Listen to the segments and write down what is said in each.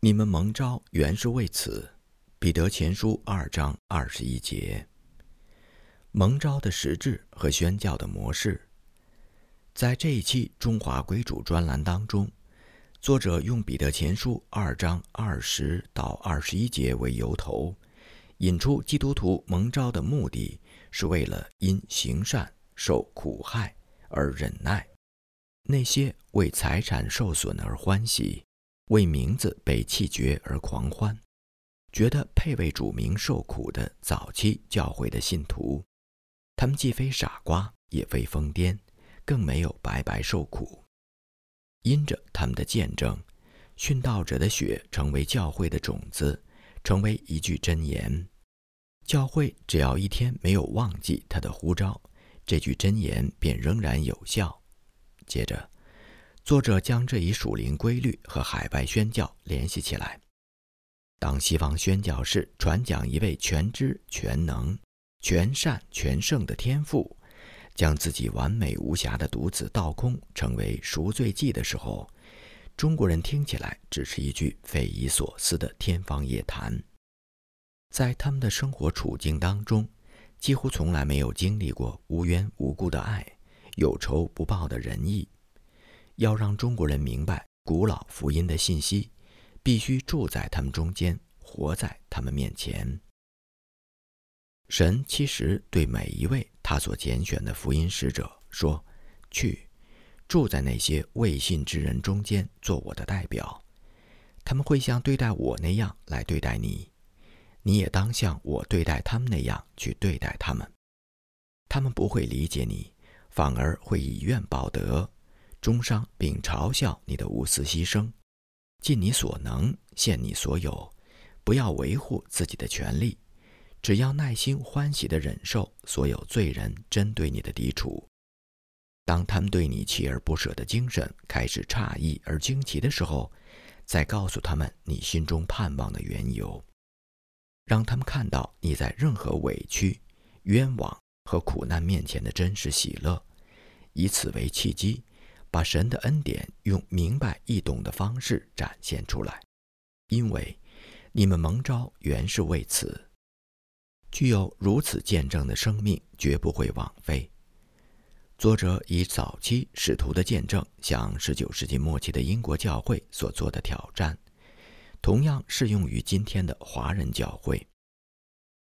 你们蒙召原是为此。彼得前书二章二十一节。蒙召的实质和宣教的模式，在这一期中华归主专栏当中，作者用彼得前书二章二十到二十一节为由头，引出基督徒蒙召的目的是为了因行善受苦害而忍耐，那些为财产受损而欢喜。为名字被弃绝而狂欢，觉得配为主名受苦的早期教会的信徒，他们既非傻瓜，也非疯癫，更没有白白受苦。因着他们的见证，殉道者的血成为教会的种子，成为一句真言。教会只要一天没有忘记他的呼召，这句真言便仍然有效。接着。作者将这一属灵规律和海外宣教联系起来。当西方宣教士传讲一位全知全能、全善全圣的天赋，将自己完美无瑕的独子倒空，成为赎罪祭的时候，中国人听起来只是一句匪夷所思的天方夜谭。在他们的生活处境当中，几乎从来没有经历过无缘无故的爱、有仇不报的仁义。要让中国人明白古老福音的信息，必须住在他们中间，活在他们面前。神其实对每一位他所拣选的福音使者说：“去，住在那些未信之人中间，做我的代表。他们会像对待我那样来对待你，你也当像我对待他们那样去对待他们。他们不会理解你，反而会以怨报德。”中伤并嘲笑你的无私牺牲，尽你所能献你所有，不要维护自己的权利，只要耐心欢喜地忍受所有罪人针对你的抵触。当他们对你锲而不舍的精神开始诧异而惊奇的时候，再告诉他们你心中盼望的缘由，让他们看到你在任何委屈、冤枉和苦难面前的真实喜乐，以此为契机。把神的恩典用明白易懂的方式展现出来，因为你们蒙召原是为此。具有如此见证的生命绝不会枉费。作者以早期使徒的见证向19世纪末期的英国教会所做的挑战，同样适用于今天的华人教会。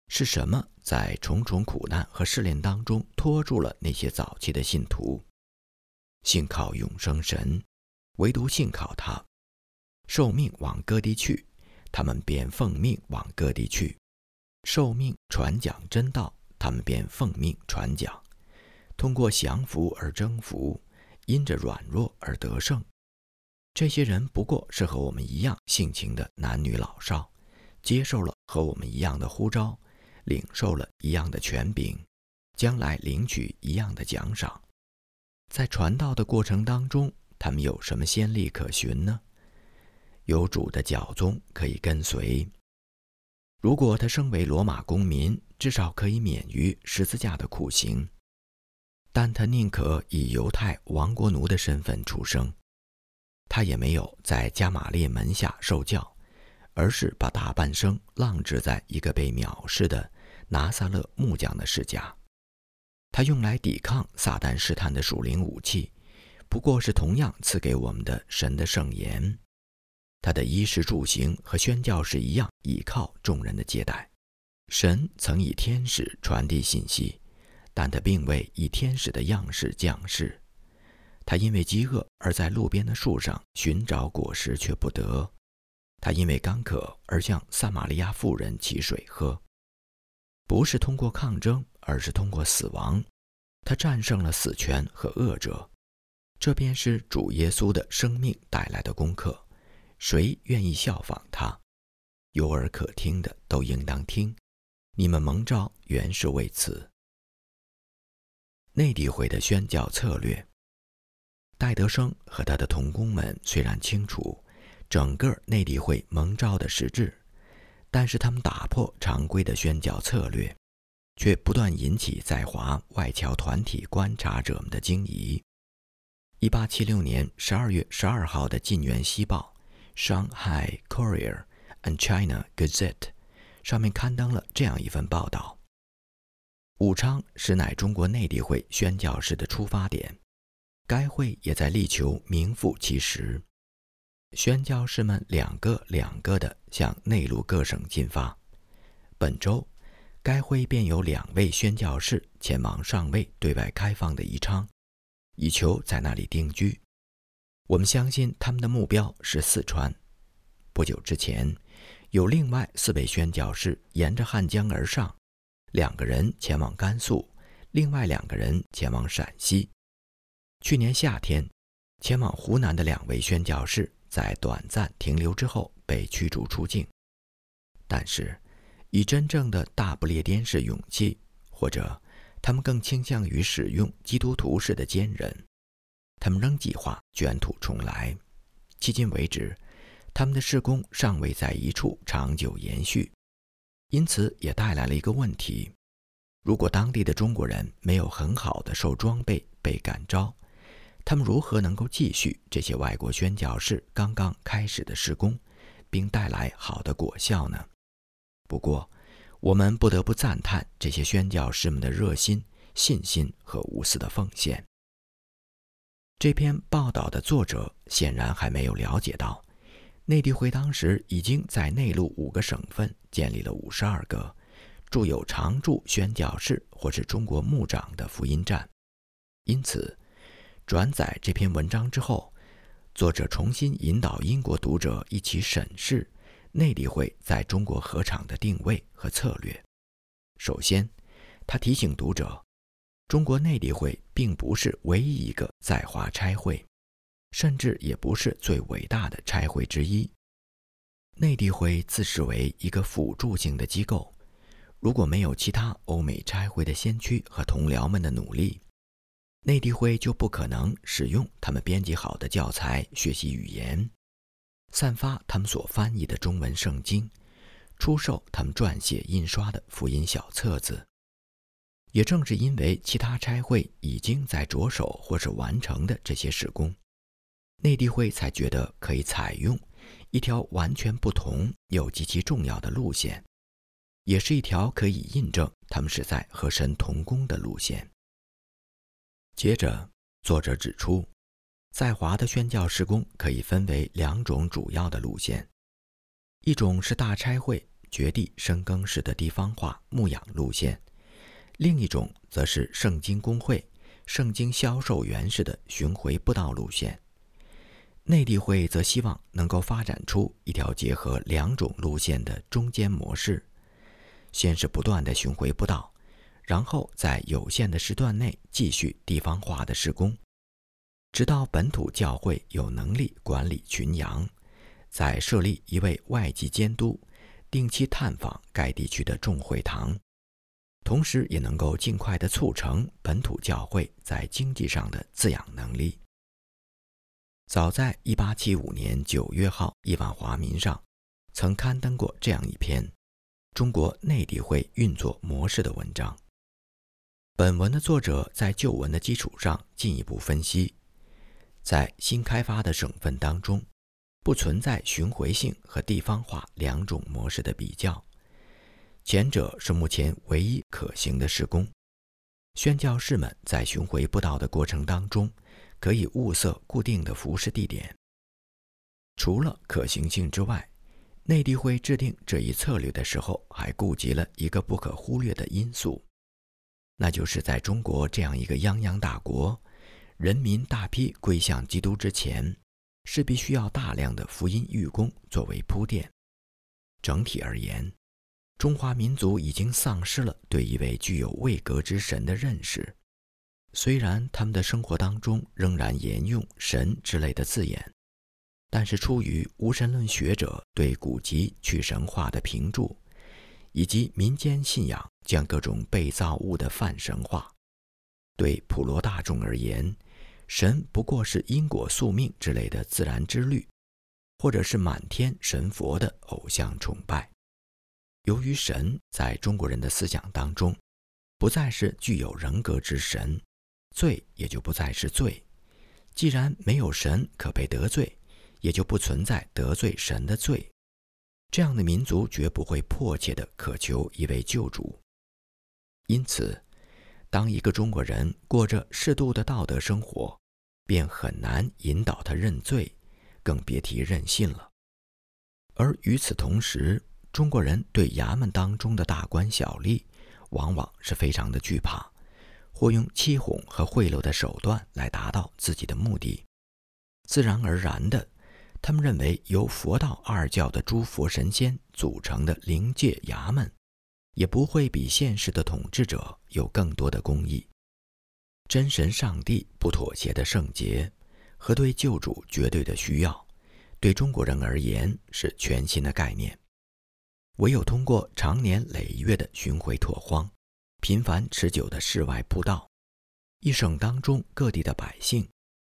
是什么在重重苦难和试炼当中拖住了那些早期的信徒？信靠永生神，唯独信靠他，受命往各地去，他们便奉命往各地去；受命传讲真道，他们便奉命传讲。通过降服而征服，因着软弱而得胜。这些人不过是和我们一样性情的男女老少，接受了和我们一样的呼召，领受了一样的权柄，将来领取一样的奖赏。在传道的过程当中，他们有什么先例可循呢？有主的教宗可以跟随。如果他身为罗马公民，至少可以免于十字架的酷刑。但他宁可以犹太王国奴的身份出生。他也没有在加玛列门下受教，而是把大半生浪掷在一个被藐视的拿撒勒木匠的世家。他用来抵抗撒旦试探的属灵武器，不过是同样赐给我们的神的圣言。他的衣食住行和宣教士一样，倚靠众人的接待。神曾以天使传递信息，但他并未以天使的样式降世。他因为饥饿而在路边的树上寻找果实，却不得。他因为干渴而向撒玛利亚妇人取水喝，不是通过抗争。而是通过死亡，他战胜了死权和恶者，这便是主耶稣的生命带来的功课。谁愿意效仿他？有耳可听的都应当听。你们蒙召原是为此。内地会的宣教策略，戴德生和他的同工们虽然清楚整个内地会蒙召的实质，但是他们打破常规的宣教策略。却不断引起在华外侨团体观察者们的惊疑。一八七六年十二月十二号的《晋元西报》Shanghai Courier and China Gazette 上面刊登了这样一份报道：武昌实乃中国内地会宣教士的出发点，该会也在力求名副其实。宣教士们两个两个的向内陆各省进发。本周，该会便有两位宣教士前往尚未对外开放的宜昌，以求在那里定居。我们相信他们的目标是四川。不久之前，有另外四位宣教士沿着汉江而上，两个人前往甘肃，另外两个人前往陕西。去年夏天，前往湖南的两位宣教士。在短暂停留之后被驱逐出境，但是以真正的大不列颠式勇气，或者他们更倾向于使用基督徒式的坚韧，他们仍计划卷土重来。迄今为止，他们的施工尚未在一处长久延续，因此也带来了一个问题：如果当地的中国人没有很好的受装备被感召。他们如何能够继续这些外国宣教士刚刚开始的施工，并带来好的果效呢？不过，我们不得不赞叹这些宣教士们的热心、信心和无私的奉献。这篇报道的作者显然还没有了解到，内地会当时已经在内陆五个省份建立了五十二个驻有常驻宣教士或是中国牧长的福音站，因此。转载这篇文章之后，作者重新引导英国读者一起审视内地会在中国合场的定位和策略。首先，他提醒读者，中国内地会并不是唯一一个在华差会，甚至也不是最伟大的差会之一。内地会自视为一个辅助性的机构，如果没有其他欧美差会的先驱和同僚们的努力。内地会就不可能使用他们编辑好的教材学习语言，散发他们所翻译的中文圣经，出售他们撰写印刷的福音小册子。也正是因为其他差会已经在着手或是完成的这些施工，内地会才觉得可以采用一条完全不同又极其重要的路线，也是一条可以印证他们是在和神同工的路线。接着，作者指出，在华的宣教施工可以分为两种主要的路线：一种是大差会绝地深耕式的地方化牧养路线；另一种则是圣经公会、圣经销售员式的巡回布道路线。内地会则希望能够发展出一条结合两种路线的中间模式，先是不断的巡回布道。然后在有限的时段内继续地方化的施工，直到本土教会有能力管理群羊，再设立一位外籍监督，定期探访该地区的众会堂，同时也能够尽快的促成本土教会在经济上的滋养能力。早在1875年9月号《亿万华民》上，曾刊登过这样一篇中国内地会运作模式的文章。本文的作者在旧文的基础上进一步分析，在新开发的省份当中，不存在巡回性和地方化两种模式的比较，前者是目前唯一可行的施工。宣教士们在巡回布道的过程当中，可以物色固定的服饰地点。除了可行性之外，内地会制定这一策略的时候，还顾及了一个不可忽略的因素。那就是在中国这样一个泱泱大国，人民大批归向基督之前，势必需要大量的福音预工作为铺垫。整体而言，中华民族已经丧失了对一位具有位格之神的认识。虽然他们的生活当中仍然沿用“神”之类的字眼，但是出于无神论学者对古籍去神化的评注。以及民间信仰将各种被造物的泛神化，对普罗大众而言，神不过是因果宿命之类的自然之律，或者是满天神佛的偶像崇拜。由于神在中国人的思想当中，不再是具有人格之神，罪也就不再是罪。既然没有神可被得罪，也就不存在得罪神的罪。这样的民族绝不会迫切地渴求一位救主。因此，当一个中国人过着适度的道德生活，便很难引导他认罪，更别提认信了。而与此同时，中国人对衙门当中的大官小吏，往往是非常的惧怕，或用欺哄和贿赂的手段来达到自己的目的。自然而然的，他们认为由佛道二教的诸佛神仙组成的灵界衙门，也不会比现实的统治者有更多的公义。真神上帝不妥协的圣洁，和对救主绝对的需要，对中国人而言是全新的概念。唯有通过长年累月的巡回拓荒，频繁持久的世外布道，一省当中各地的百姓。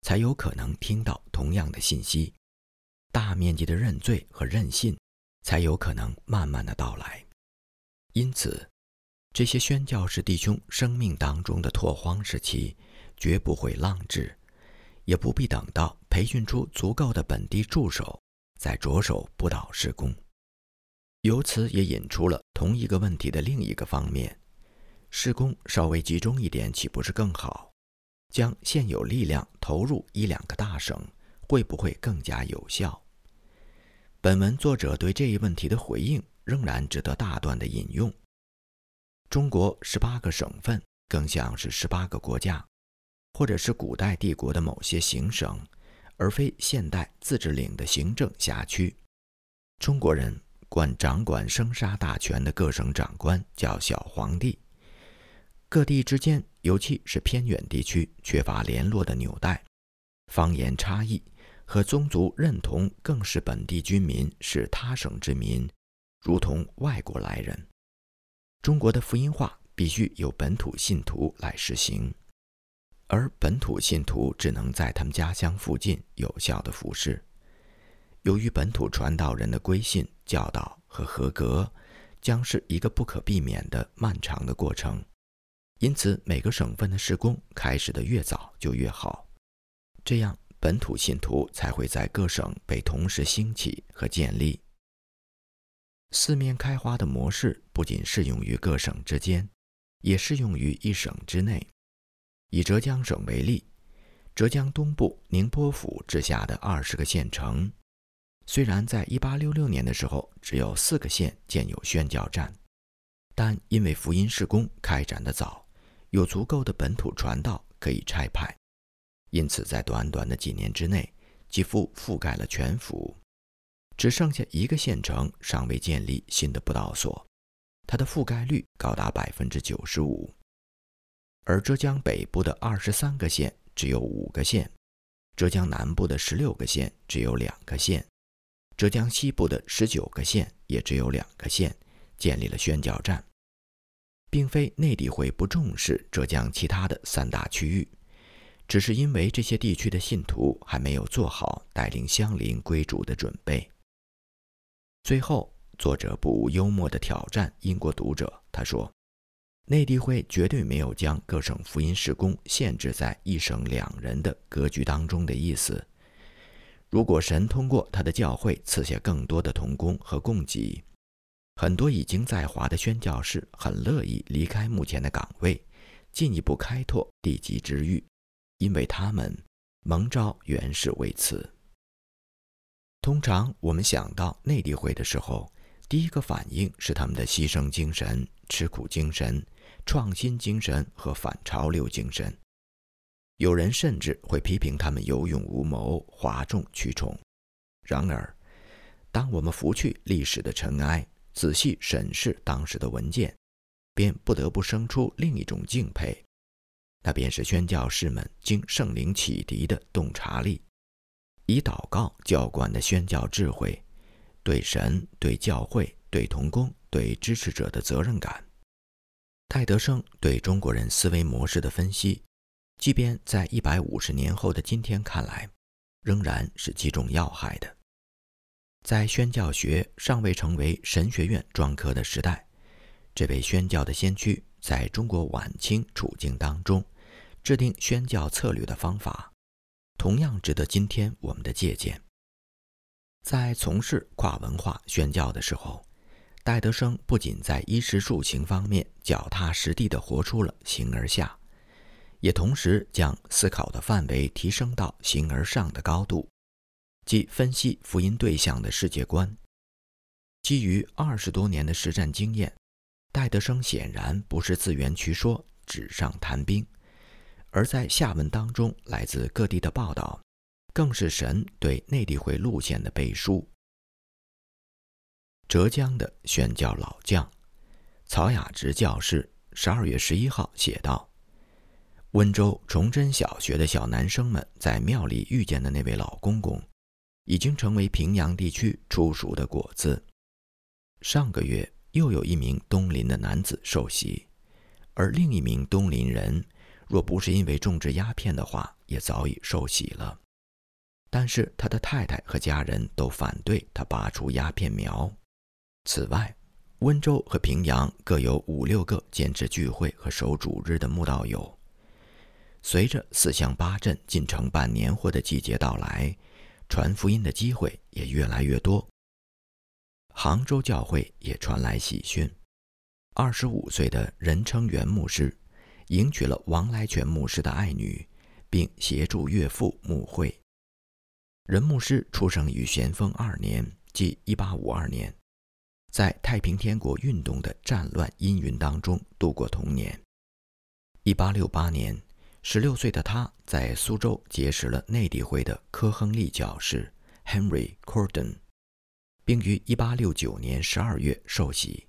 才有可能听到同样的信息，大面积的认罪和认信，才有可能慢慢的到来。因此，这些宣教士弟兄生命当中的拓荒时期，绝不会浪掷，也不必等到培训出足够的本地助手，再着手布道施工。由此也引出了同一个问题的另一个方面：施工稍微集中一点，岂不是更好？将现有力量投入一两个大省，会不会更加有效？本文作者对这一问题的回应仍然值得大段的引用。中国十八个省份更像是十八个国家，或者是古代帝国的某些行省，而非现代自治领的行政辖区。中国人管掌管生杀大权的各省长官叫小皇帝。各地之间，尤其是偏远地区，缺乏联络的纽带，方言差异和宗族认同更是本地居民是他省之民，如同外国来人。中国的福音化必须由本土信徒来实行，而本土信徒只能在他们家乡附近有效的服侍。由于本土传道人的归信、教导和合格，将是一个不可避免的漫长的过程。因此，每个省份的施工开始的越早就越好，这样本土信徒才会在各省被同时兴起和建立。四面开花的模式不仅适用于各省之间，也适用于一省之内。以浙江省为例，浙江东部宁波府治下的二十个县城，虽然在1866年的时候只有四个县建有宣教站，但因为福音施工开展的早。有足够的本土传道可以差派，因此在短短的几年之内，几乎覆盖了全府，只剩下一个县城尚未建立新的布道所，它的覆盖率高达百分之九十五。而浙江北部的二十三个县只有五个县，浙江南部的十六个县只有两个县，浙江西部的十九个县也只有两个县建立了宣教站。并非内地会不重视浙江其他的三大区域，只是因为这些地区的信徒还没有做好带领乡邻归主的准备。最后，作者不无幽默地挑战英国读者，他说：“内地会绝对没有将各省福音事工限制在一省两人的格局当中的意思。如果神通过他的教会赐下更多的童工和供给。”很多已经在华的宣教士很乐意离开目前的岗位，进一步开拓地级之域，因为他们蒙召原是为此。通常我们想到内地会的时候，第一个反应是他们的牺牲精神、吃苦精神、创新精神和反潮流精神。有人甚至会批评他们有勇无谋、哗众取宠。然而，当我们拂去历史的尘埃，仔细审视当时的文件，便不得不生出另一种敬佩，那便是宣教士们经圣灵启迪的洞察力，以祷告教官的宣教智慧，对神、对教会、对同工、对支持者的责任感。戴德生对中国人思维模式的分析，即便在一百五十年后的今天看来，仍然是击中要害的。在宣教学尚未成为神学院专科的时代，这位宣教的先驱在中国晚清处境当中制定宣教策略的方法，同样值得今天我们的借鉴。在从事跨文化宣教的时候，戴德生不仅在衣食住行方面脚踏实地地活出了形而下，也同时将思考的范围提升到形而上的高度，即分析福音对象的世界观。基于二十多年的实战经验，戴德生显然不是自圆其说、纸上谈兵，而在下文当中来自各地的报道。更是神对内地会路线的背书。浙江的宣教老将曹雅直教士十二月十一号写道：“温州崇真小学的小男生们在庙里遇见的那位老公公，已经成为平阳地区出熟的果子。上个月又有一名东林的男子受洗，而另一名东林人，若不是因为种植鸦片的话，也早已受洗了。”但是他的太太和家人都反对他拔出鸦片苗。此外，温州和平阳各有五六个坚持聚会和守主日的慕道友。随着四乡八镇进城办年货的季节到来，传福音的机会也越来越多。杭州教会也传来喜讯：二十五岁的任称元牧师迎娶了王来全牧师的爱女，并协助岳父牧会。任牧师出生于咸丰二年，即一八五二年，在太平天国运动的战乱阴云当中度过童年。一八六八年，十六岁的他在苏州结识了内地会的科亨利教士 Henry Corden，并于一八六九年十二月受洗，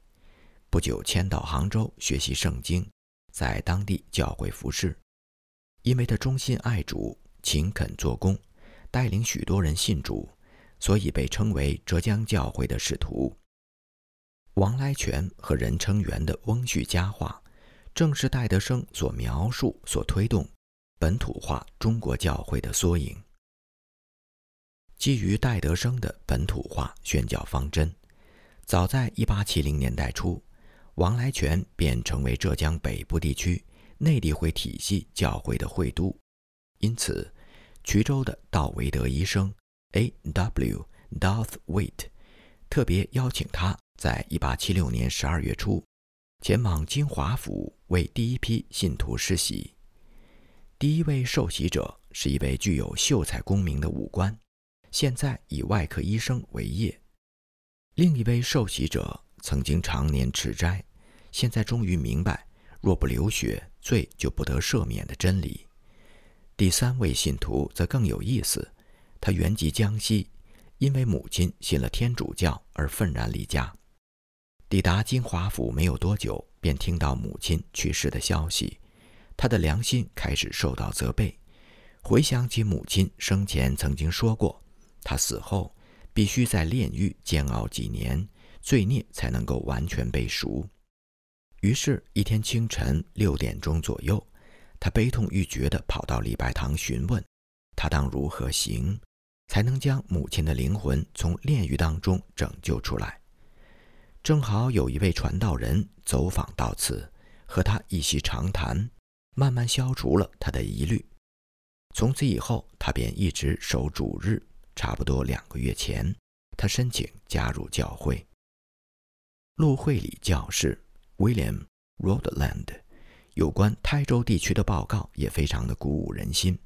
不久迁到杭州学习圣经，在当地教会服侍。因为他忠心爱主，勤恳做工。带领许多人信主，所以被称为浙江教会的使徒。王来全和任称元的翁婿佳话，正是戴德生所描述、所推动本土化中国教会的缩影。基于戴德生的本土化宣教方针，早在1870年代初，王来全便成为浙江北部地区内地会体系教会的会都，因此。衢州的道维德医生 A.W. Dothwait 特别邀请他在1876年12月初前往金华府为第一批信徒施洗。第一位受洗者是一位具有秀才功名的武官，现在以外科医生为业。另一位受洗者曾经常年持斋，现在终于明白若不流血，罪就不得赦免的真理。第三位信徒则更有意思，他原籍江西，因为母亲信了天主教而愤然离家。抵达金华府没有多久，便听到母亲去世的消息，他的良心开始受到责备。回想起母亲生前曾经说过，他死后必须在炼狱煎熬几年，罪孽才能够完全被赎。于是，一天清晨六点钟左右。他悲痛欲绝地跑到礼拜堂询问，他当如何行，才能将母亲的灵魂从炼狱当中拯救出来？正好有一位传道人走访到此，和他一席长谈，慢慢消除了他的疑虑。从此以后，他便一直守主日。差不多两个月前，他申请加入教会。陆会里教士 William Rodland。有关台州地区的报告也非常的鼓舞人心。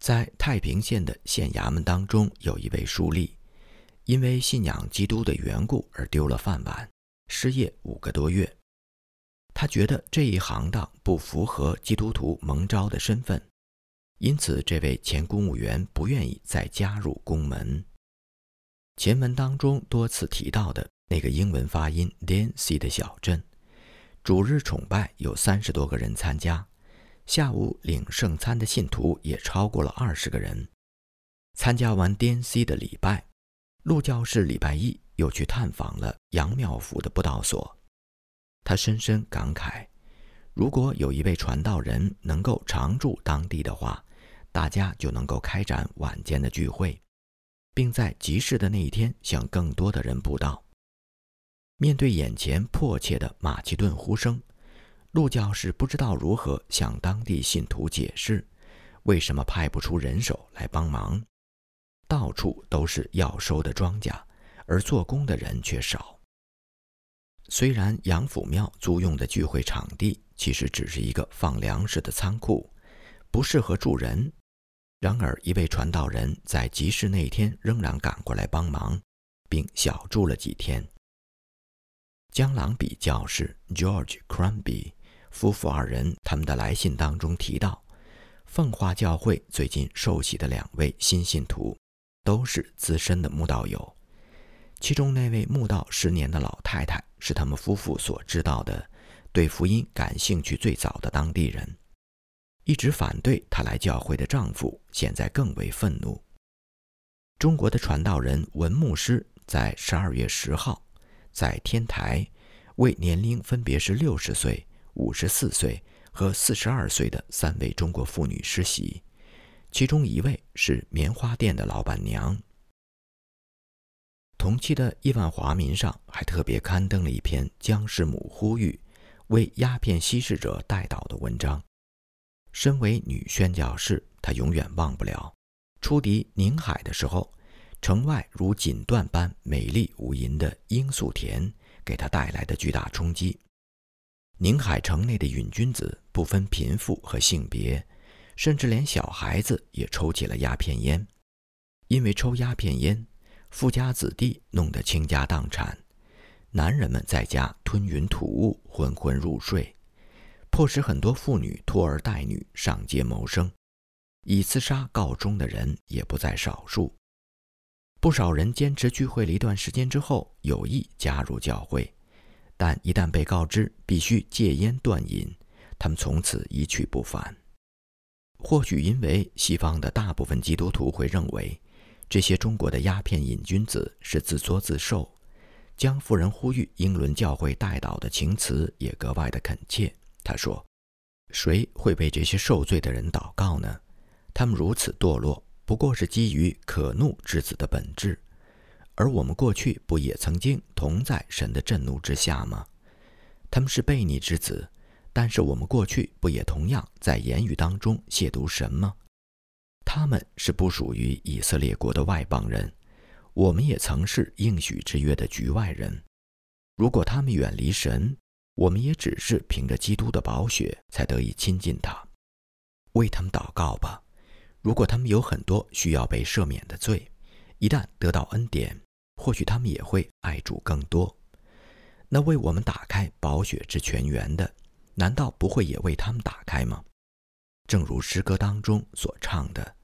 在太平县的县衙门当中，有一位书吏，因为信仰基督的缘故而丢了饭碗，失业五个多月。他觉得这一行当不符合基督徒蒙召的身份，因此这位前公务员不愿意再加入公门。前文当中多次提到的那个英文发音 DANC 的小镇。主日崇拜有三十多个人参加，下午领圣餐的信徒也超过了二十个人。参加完 d a n c 的礼拜，陆教士礼拜一又去探访了杨妙福的布道所。他深深感慨：如果有一位传道人能够常驻当地的话，大家就能够开展晚间的聚会，并在集市的那一天向更多的人布道。面对眼前迫切的马其顿呼声，陆教士不知道如何向当地信徒解释，为什么派不出人手来帮忙。到处都是要收的庄稼，而做工的人却少。虽然杨府庙租用的聚会场地其实只是一个放粮食的仓库，不适合住人，然而一位传道人在集市那天仍然赶过来帮忙，并小住了几天。江朗比教士 George Crumby 夫妇二人他们的来信当中提到，奉化教会最近受洗的两位新信徒都是资深的慕道友。其中那位慕道十年的老太太是他们夫妇所知道的对福音感兴趣最早的当地人，一直反对她来教会的丈夫现在更为愤怒。中国的传道人文牧师在十二月十号在天台为年龄分别是六十岁、五十四岁和四十二岁的三位中国妇女施洗，其中一位是棉花店的老板娘。同期的《亿万华民》上还特别刊登了一篇江师母呼吁为鸦片吸食者代祷的文章。身为女宣教士，她永远忘不了出敌宁海的时候，城外如锦缎般美丽无垠的罂粟田给他带来的巨大冲击。宁海城内的瘾君子不分贫富和性别，甚至连小孩子也抽起了鸦片烟，因为抽鸦片烟。富家子弟弄得倾家荡产，男人们在家吞云吐雾、昏昏入睡，迫使很多妇女拖儿带女上街谋生。以自杀告终的人也不在少数。不少人坚持聚会了一段时间之后，有意加入教会，但一旦被告知必须戒烟断饮，他们从此一去不返。或许因为西方的大部分基督徒会认为。这些中国的鸦片瘾君子是自作自受。江夫人呼吁英伦教会代祷的情辞也格外的恳切。她说：“谁会为这些受罪的人祷告呢？他们如此堕落，不过是基于可怒之子的本质。而我们过去不也曾经同在神的震怒之下吗？他们是悖逆之子，但是我们过去不也同样在言语当中亵渎神吗？”他们是不属于以色列国的外邦人，我们也曾是应许之约的局外人。如果他们远离神，我们也只是凭着基督的宝血才得以亲近他。为他们祷告吧。如果他们有很多需要被赦免的罪，一旦得到恩典，或许他们也会爱主更多。那为我们打开宝血之泉源的，难道不会也为他们打开吗？正如诗歌当中所唱的。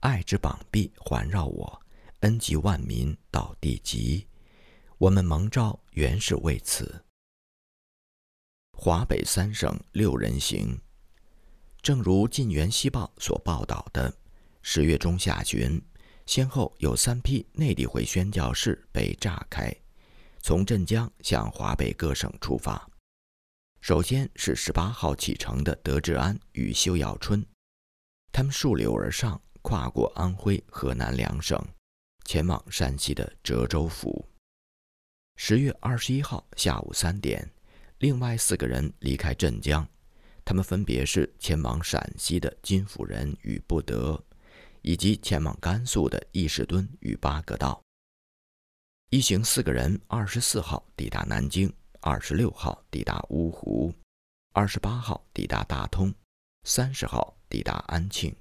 爱之膀臂环绕我，恩及万民到地极。我们蒙召原是为此。华北三省六人行，正如《晋源西报》所报道的，十月中下旬，先后有三批内地会宣教士被炸开，从镇江向华北各省出发。首先是十八号启程的德志安与修耀春，他们溯流而上。跨过安徽、河南两省，前往山西的浙州府。十月二十一号下午三点，另外四个人离开镇江，他们分别是前往陕西的金辅仁与不德，以及前往甘肃的易士敦与八个道。一行四个人，二十四号抵达南京，二十六号抵达芜湖，二十八号抵达大通，三十号抵达安庆。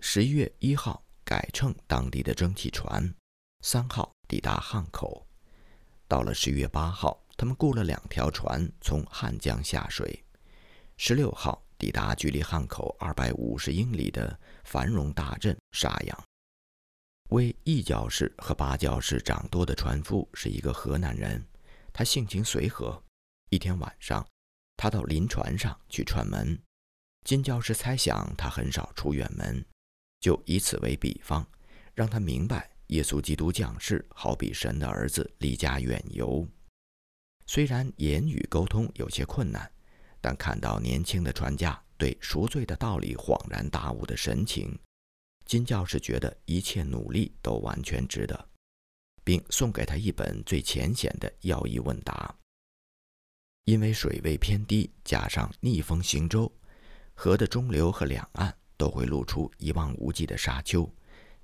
十一月一号改乘当地的蒸汽船，三号抵达汉口。到了十一月八号，他们雇了两条船从汉江下水。十六号抵达距离汉口二百五十英里的繁荣大镇沙洋。为一教士和八教士掌舵的船夫是一个河南人，他性情随和。一天晚上，他到临船上去串门。金教士猜想他很少出远门。就以此为比方，让他明白耶稣基督降世好比神的儿子离家远游。虽然言语沟通有些困难，但看到年轻的船家对赎罪的道理恍然大悟的神情，金教士觉得一切努力都完全值得，并送给他一本最浅显的要义问答。因为水位偏低，加上逆风行舟，河的中流和两岸。都会露出一望无际的沙丘，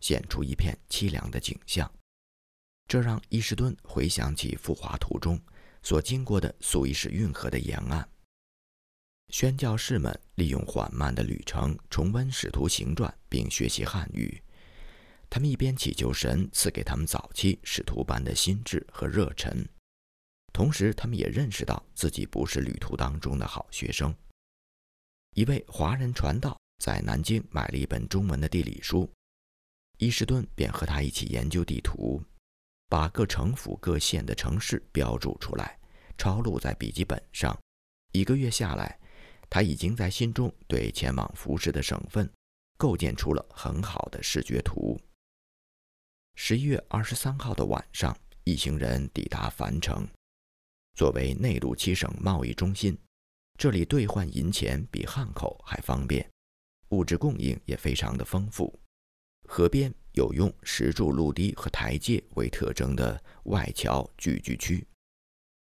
显出一片凄凉的景象。这让伊士敦回想起赴华途中所经过的苏伊士运河的沿岸。宣教士们利用缓慢的旅程重温《使徒行传》，并学习汉语。他们一边祈求神赐给他们早期使徒般的心智和热忱，同时他们也认识到自己不是旅途当中的好学生。一位华人传道在南京买了一本中文的地理书，伊士顿便和他一起研究地图，把各城府各县的城市标注出来，抄录在笔记本上。一个月下来。他已经在心中对前往服侍的省份构建出了很好的视觉图。十一月二十三号的晚上，一行人抵达樊城。作为内陆七省贸易中心，这里兑换银钱比汉口还方便，物质供应也非常的丰富。河边有用石柱路堤和台阶为特征的外侨聚居区。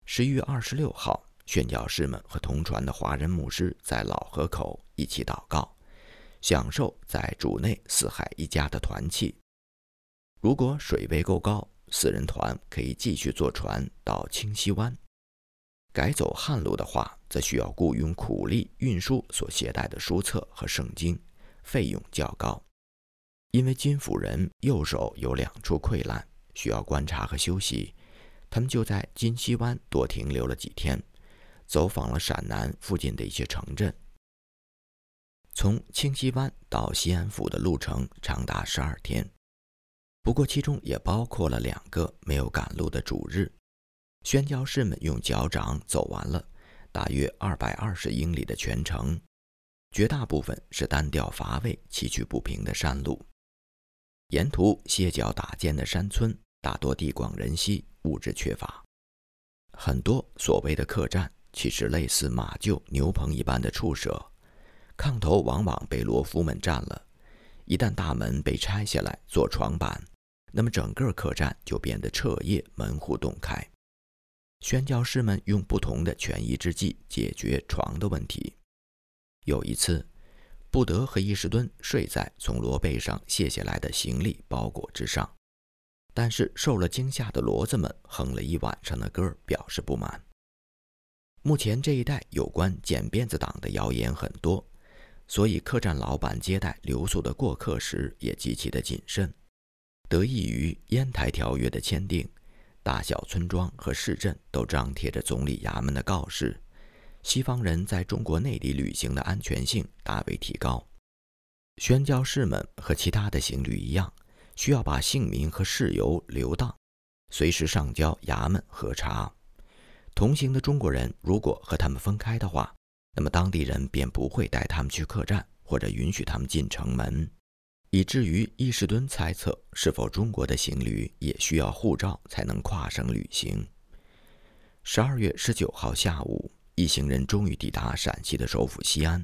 十一月二十六号。宣教士们和同船的华人牧师在老河口一起祷告，享受在主内四海一家的团契。如果水位够高，四人团可以继续坐船到清溪湾。改走旱路的话，则需要雇佣苦力运输所携带的书册和圣经，费用较高。因为金府人右手有两处溃烂，需要观察和休息，他们就在金溪湾多停留了几天。走访了陕南附近的一些城镇。从清溪湾到西安府的路程长达十二天，不过其中也包括了两个没有赶路的主日。宣教士们用脚掌走完了大约二百二十英里的全程，绝大部分是单调乏味、崎岖不平的山路。沿途歇脚打尖的山村大多地广人稀，物质缺乏，很多所谓的客栈。其实类似马厩、牛棚一般的畜舍，炕头往往被罗夫们占了。一旦大门被拆下来做床板，那么整个客栈就变得彻夜门户洞开。宣教士们用不同的权宜之计解决床的问题。有一次，布德和伊士敦睡在从罗背上卸下来的行李包裹之上，但是受了惊吓的骡子们哼了一晚上的歌，表示不满。目前这一带有关剪辫子党的谣言很多，所以客栈老板接待留宿的过客时也极其的谨慎。得益于烟台条约的签订，大小村庄和市镇都张贴着总理衙门的告示，西方人在中国内地旅行的安全性大为提高。宣教士们和其他的行旅一样，需要把姓名和事由留档，随时上交衙门核查。同行的中国人如果和他们分开的话，那么当地人便不会带他们去客栈，或者允许他们进城门，以至于伊士敦猜测是否中国的行旅也需要护照才能跨省旅行。十二月十九号下午，一行人终于抵达陕西的首府西安，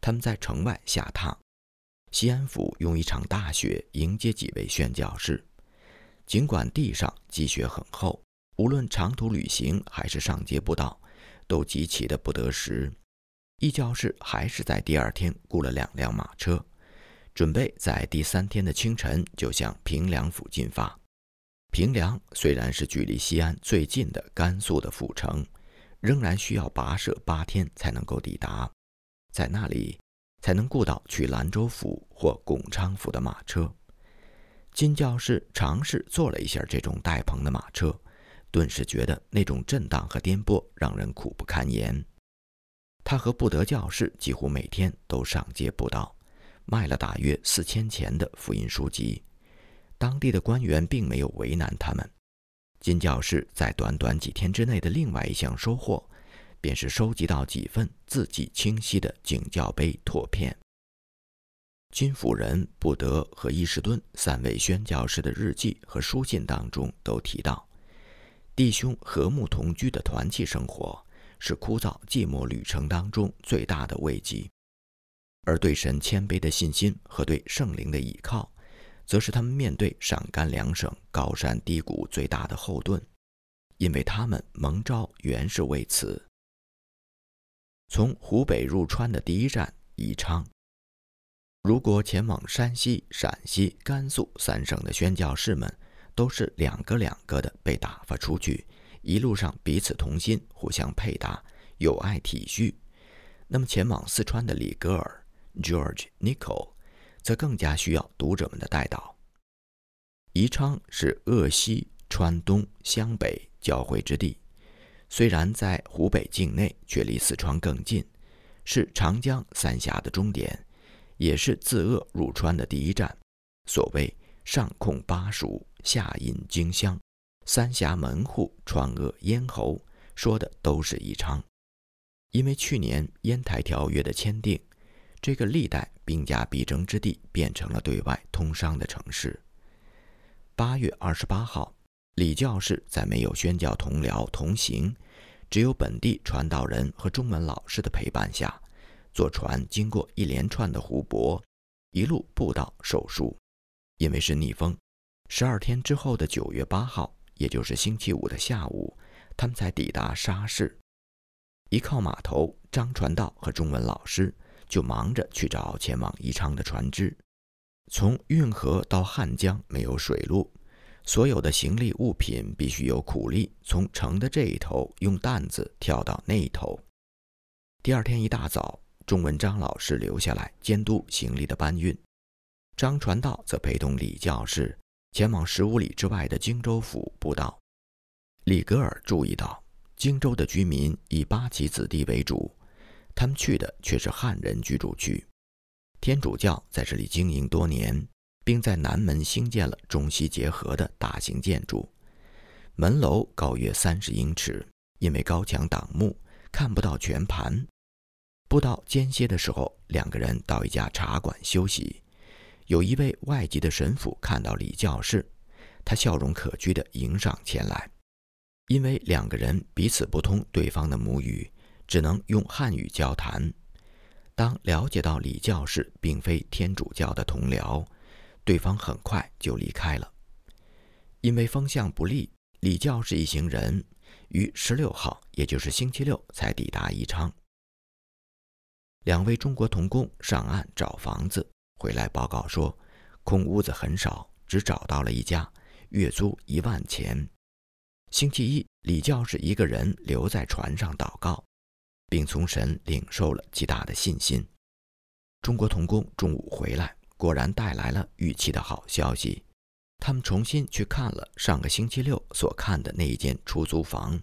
他们在城外下榻。西安府用一场大雪迎接几位宣教士，尽管地上积雪很厚。无论长途旅行还是上街布道，都极其的不得时。一教士还是在第二天雇了两辆马车，准备在第三天的清晨就向平凉府进发。平凉虽然是距离西安最近的甘肃的府城，仍然需要跋涉八天才能够抵达，在那里才能雇到去兰州府或巩昌府的马车。金教士尝试坐了一下这种带棚的马车。顿时觉得那种震荡和颠簸让人苦不堪言。他和布德教士几乎每天都上街布道，卖了大约四千钱的福音书籍。当地的官员并没有为难他们。金教士在短短几天之内的另外一项收获，便是收集到几份字迹清晰的景教碑拓片。金辅仁、布德和伊士顿三位宣教士的日记和书信当中都提到。弟兄和睦同居的团契生活，是枯燥寂寞旅程当中最大的慰藉；而对神谦卑的信心和对圣灵的倚靠，则是他们面对陕甘两省高山低谷最大的后盾，因为他们蒙召原是为此。从湖北入川的第一站宜昌。如果前往山西、陕西、甘肃三省的宣教士们都是两个两个的被打发出去，一路上彼此同心，互相配搭，友爱体恤，那么前往四川的里格尔 （George Nicol） 则更加需要读者们的带导。宜昌是鄂西、川东、湘北交汇之地，虽然在湖北境内，却离四川更近，是长江三峡的终点。也是自鄂入川的第一站。所谓上控巴蜀，下引荆襄，三峡门户，川鄂咽喉，说的都是宜昌。因为去年烟台条约的签订，这个历代兵家必争之地变成了对外通商的城市。八月二十八号，李教士在没有宣教同僚同行，只有本地传道人和中文老师的陪伴下。坐船经过一连串的湖泊，一路步道、手书。因为是逆风，十二天之后的九月八号，也就是星期五的下午，他们才抵达沙市。一靠码头，张传道和中文老师就忙着去找前往宜昌的船只。从运河到汉江没有水路，所有的行李物品必须由苦力从城的这一头用担子挑到那一头。第二天一大早。中文张老师留下来监督行李的搬运，张传道则陪同李教士前往十五里之外的荆州府布道。李格尔注意到，荆州的居民以八旗子弟为主，他们去的却是汉人居住区。天主教在这里经营多年，并在南门兴建了中西结合的大型建筑，门楼高约三十英尺，因为高墙挡目，看不到全盘。布道间歇的时候，两个人到一家茶馆休息。有一位外籍的神父看到李教士，他笑容可掬地迎上前来。因为两个人彼此不通对方的母语，只能用汉语交谈。当了解到李教士并非天主教的同僚，对方很快就离开了。因为风向不利，李教士一行人于十六号，也就是星期六才抵达宜昌。两位中国童工上岸找房子，回来报告说，空屋子很少，只找到了一家，月租一万钱。星期一，李教士一个人留在船上祷告，并从神领受了极大的信心。中国童工中午回来，果然带来了预期的好消息。他们重新去看了上个星期六所看的那一间出租房，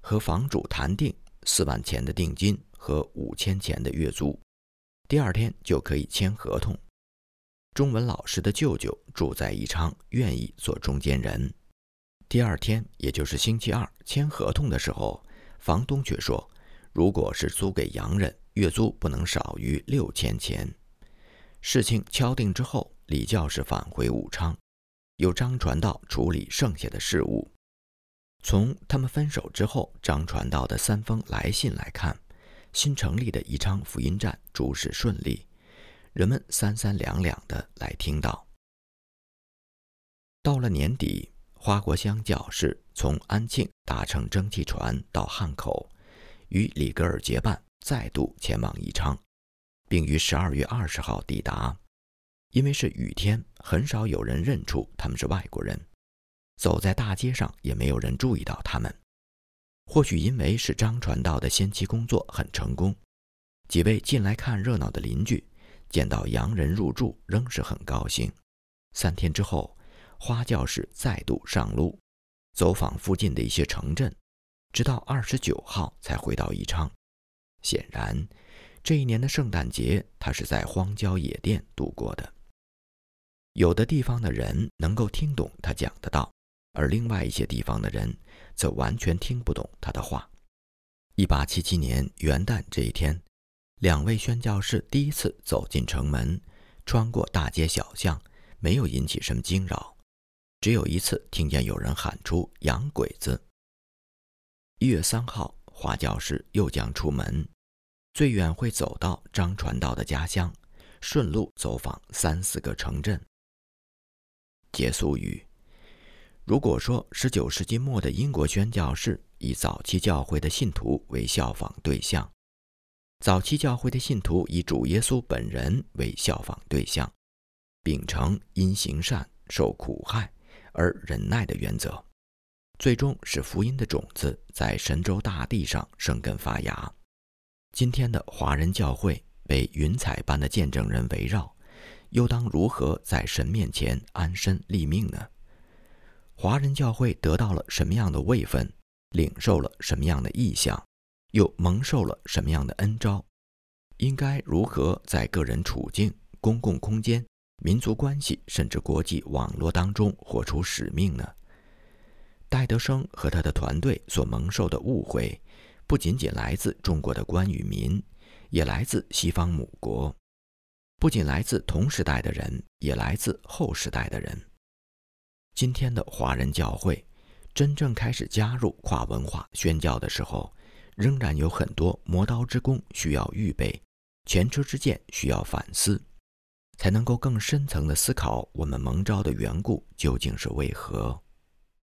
和房主谈定四万钱的定金。和五千钱的月租，第二天就可以签合同。中文老师的舅舅住在宜昌，愿意做中间人。第二天，也就是星期二签合同的时候，房东却说，如果是租给洋人，月租不能少于六千钱。事情敲定之后，李教士返回武昌，由张传道处理剩下的事务。从他们分手之后，张传道的三封来信来看。新成立的宜昌福音站诸事顺利，人们三三两两的来听到。到了年底，花果乡教士从安庆搭乘蒸汽船到汉口，与里格尔结伴，再度前往宜昌，并于十二月二十号抵达。因为是雨天，很少有人认出他们是外国人，走在大街上也没有人注意到他们。或许因为是张传道的先期工作很成功，几位进来看热闹的邻居见到洋人入住，仍是很高兴。三天之后，花教士再度上路，走访附近的一些城镇，直到二十九号才回到宜昌。显然，这一年的圣诞节他是在荒郊野店度过的。有的地方的人能够听懂他讲的道。而另外一些地方的人则完全听不懂他的话。一八七七年元旦这一天，两位宣教士第一次走进城门，穿过大街小巷，没有引起什么惊扰。只有一次听见有人喊出“洋鬼子”。一月三号，华教士又将出门，最远会走到张传道的家乡，顺路走访三四个城镇。结束语。如果说19世纪末的英国宣教士以早期教会的信徒为效仿对象，早期教会的信徒以主耶稣本人为效仿对象，秉承因行善受苦害而忍耐的原则，最终使福音的种子在神州大地上生根发芽。今天的华人教会被云彩般的见证人围绕，又当如何在神面前安身立命呢？华人教会得到了什么样的位分，领受了什么样的意象？又蒙受了什么样的恩招？应该如何在个人处境、公共空间、民族关系，甚至国际网络当中活出使命呢？戴德生和他的团队所蒙受的误会，不仅仅来自中国的官与民，也来自西方母国；不仅来自同时代的人，也来自后时代的人。今天的华人教会真正开始加入跨文化宣教的时候。仍然有很多磨刀之功需要预备，前车之鉴需要反思，才能够更深层的思考我们蒙召的缘故究竟是为何。